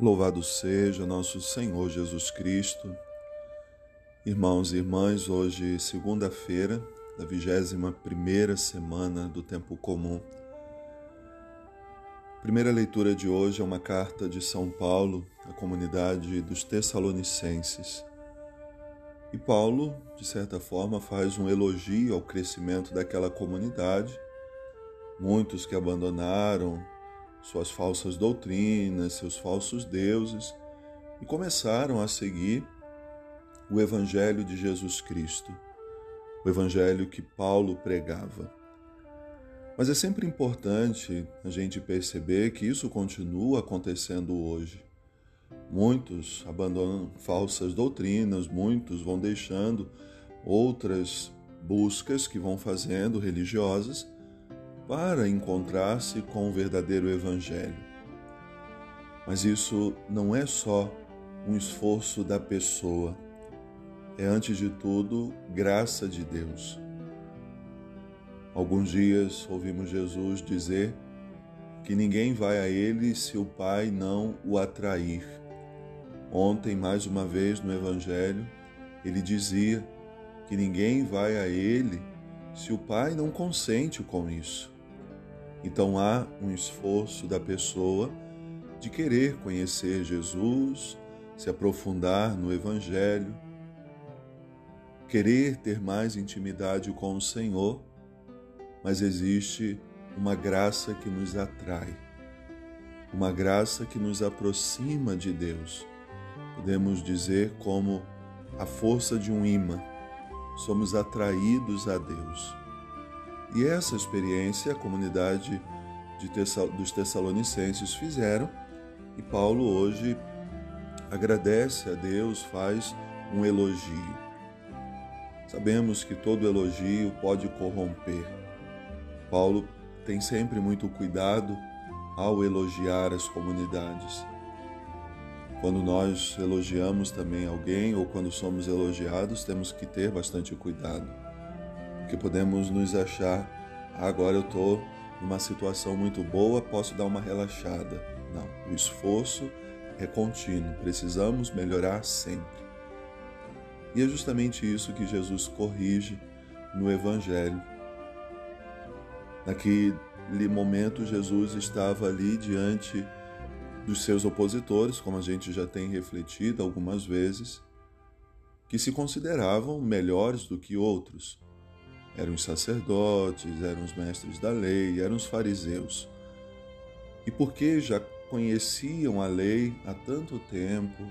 Louvado seja nosso Senhor Jesus Cristo. Irmãos e irmãs, hoje, segunda-feira da vigésima primeira semana do Tempo Comum. primeira leitura de hoje é uma carta de São Paulo à comunidade dos Tessalonicenses. E Paulo, de certa forma, faz um elogio ao crescimento daquela comunidade. Muitos que abandonaram suas falsas doutrinas, seus falsos deuses e começaram a seguir o Evangelho de Jesus Cristo, o Evangelho que Paulo pregava. Mas é sempre importante a gente perceber que isso continua acontecendo hoje. Muitos abandonam falsas doutrinas, muitos vão deixando outras buscas que vão fazendo religiosas para encontrar-se com o verdadeiro Evangelho. Mas isso não é só um esforço da pessoa, é antes de tudo graça de Deus. Alguns dias ouvimos Jesus dizer que ninguém vai a Ele se o Pai não o atrair. Ontem, mais uma vez no Evangelho, ele dizia que ninguém vai a Ele se o Pai não consente com isso. Então há um esforço da pessoa de querer conhecer Jesus, se aprofundar no Evangelho, querer ter mais intimidade com o Senhor, mas existe uma graça que nos atrai, uma graça que nos aproxima de Deus. Podemos dizer como a força de um imã, somos atraídos a Deus. E essa experiência a comunidade de Tessal, dos Tessalonicenses fizeram, e Paulo hoje agradece a Deus, faz um elogio. Sabemos que todo elogio pode corromper. Paulo tem sempre muito cuidado ao elogiar as comunidades. Quando nós elogiamos também alguém ou quando somos elogiados, temos que ter bastante cuidado porque podemos nos achar, agora eu estou numa situação muito boa, posso dar uma relaxada. Não, o esforço é contínuo, precisamos melhorar sempre. E é justamente isso que Jesus corrige no Evangelho. Naquele momento, Jesus estava ali diante dos seus opositores, como a gente já tem refletido algumas vezes, que se consideravam melhores do que outros, eram os sacerdotes, eram os mestres da lei, eram os fariseus. E porque já conheciam a lei há tanto tempo,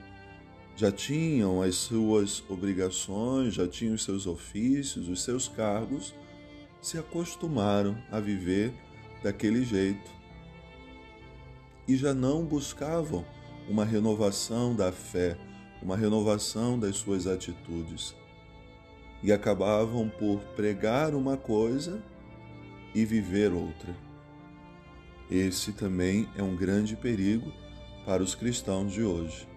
já tinham as suas obrigações, já tinham os seus ofícios, os seus cargos, se acostumaram a viver daquele jeito. E já não buscavam uma renovação da fé, uma renovação das suas atitudes e acabavam por pregar uma coisa e viver outra. Esse também é um grande perigo para os cristãos de hoje.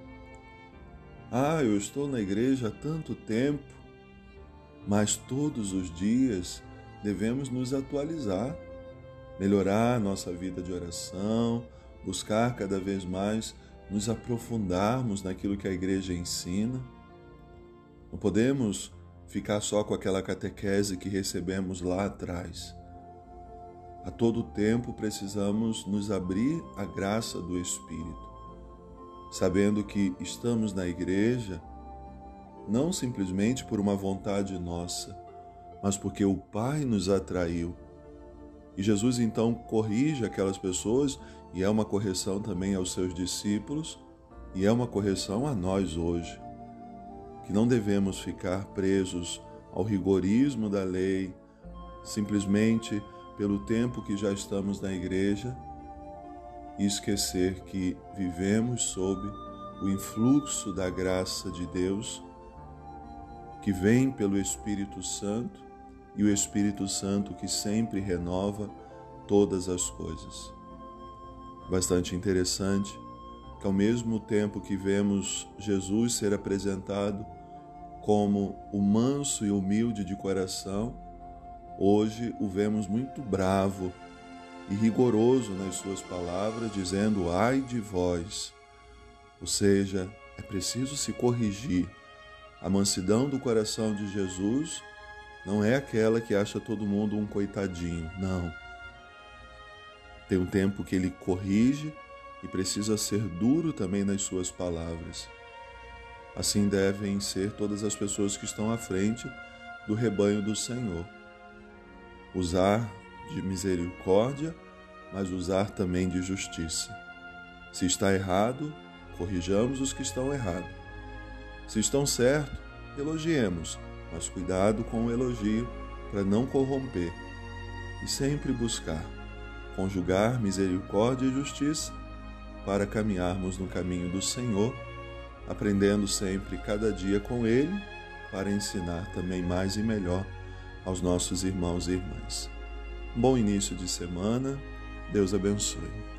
Ah, eu estou na igreja há tanto tempo, mas todos os dias devemos nos atualizar, melhorar nossa vida de oração, buscar cada vez mais nos aprofundarmos naquilo que a igreja ensina. Não podemos ficar só com aquela catequese que recebemos lá atrás. A todo tempo precisamos nos abrir à graça do Espírito, sabendo que estamos na igreja não simplesmente por uma vontade nossa, mas porque o Pai nos atraiu. E Jesus então corrige aquelas pessoas, e é uma correção também aos seus discípulos, e é uma correção a nós hoje que não devemos ficar presos ao rigorismo da lei, simplesmente pelo tempo que já estamos na igreja e esquecer que vivemos sob o influxo da graça de Deus que vem pelo Espírito Santo e o Espírito Santo que sempre renova todas as coisas. Bastante interessante que, ao mesmo tempo que vemos Jesus ser apresentado como o manso e humilde de coração, hoje o vemos muito bravo e rigoroso nas suas palavras, dizendo: Ai de vós, Ou seja, é preciso se corrigir. A mansidão do coração de Jesus não é aquela que acha todo mundo um coitadinho, não. Tem um tempo que ele corrige e precisa ser duro também nas suas palavras. Assim devem ser todas as pessoas que estão à frente do rebanho do Senhor. Usar de misericórdia, mas usar também de justiça. Se está errado, corrijamos os que estão errados. Se estão certos, elogiemos, mas cuidado com o elogio para não corromper. E sempre buscar conjugar misericórdia e justiça para caminharmos no caminho do Senhor, aprendendo sempre cada dia com Ele para ensinar também mais e melhor aos nossos irmãos e irmãs. Bom início de semana, Deus abençoe.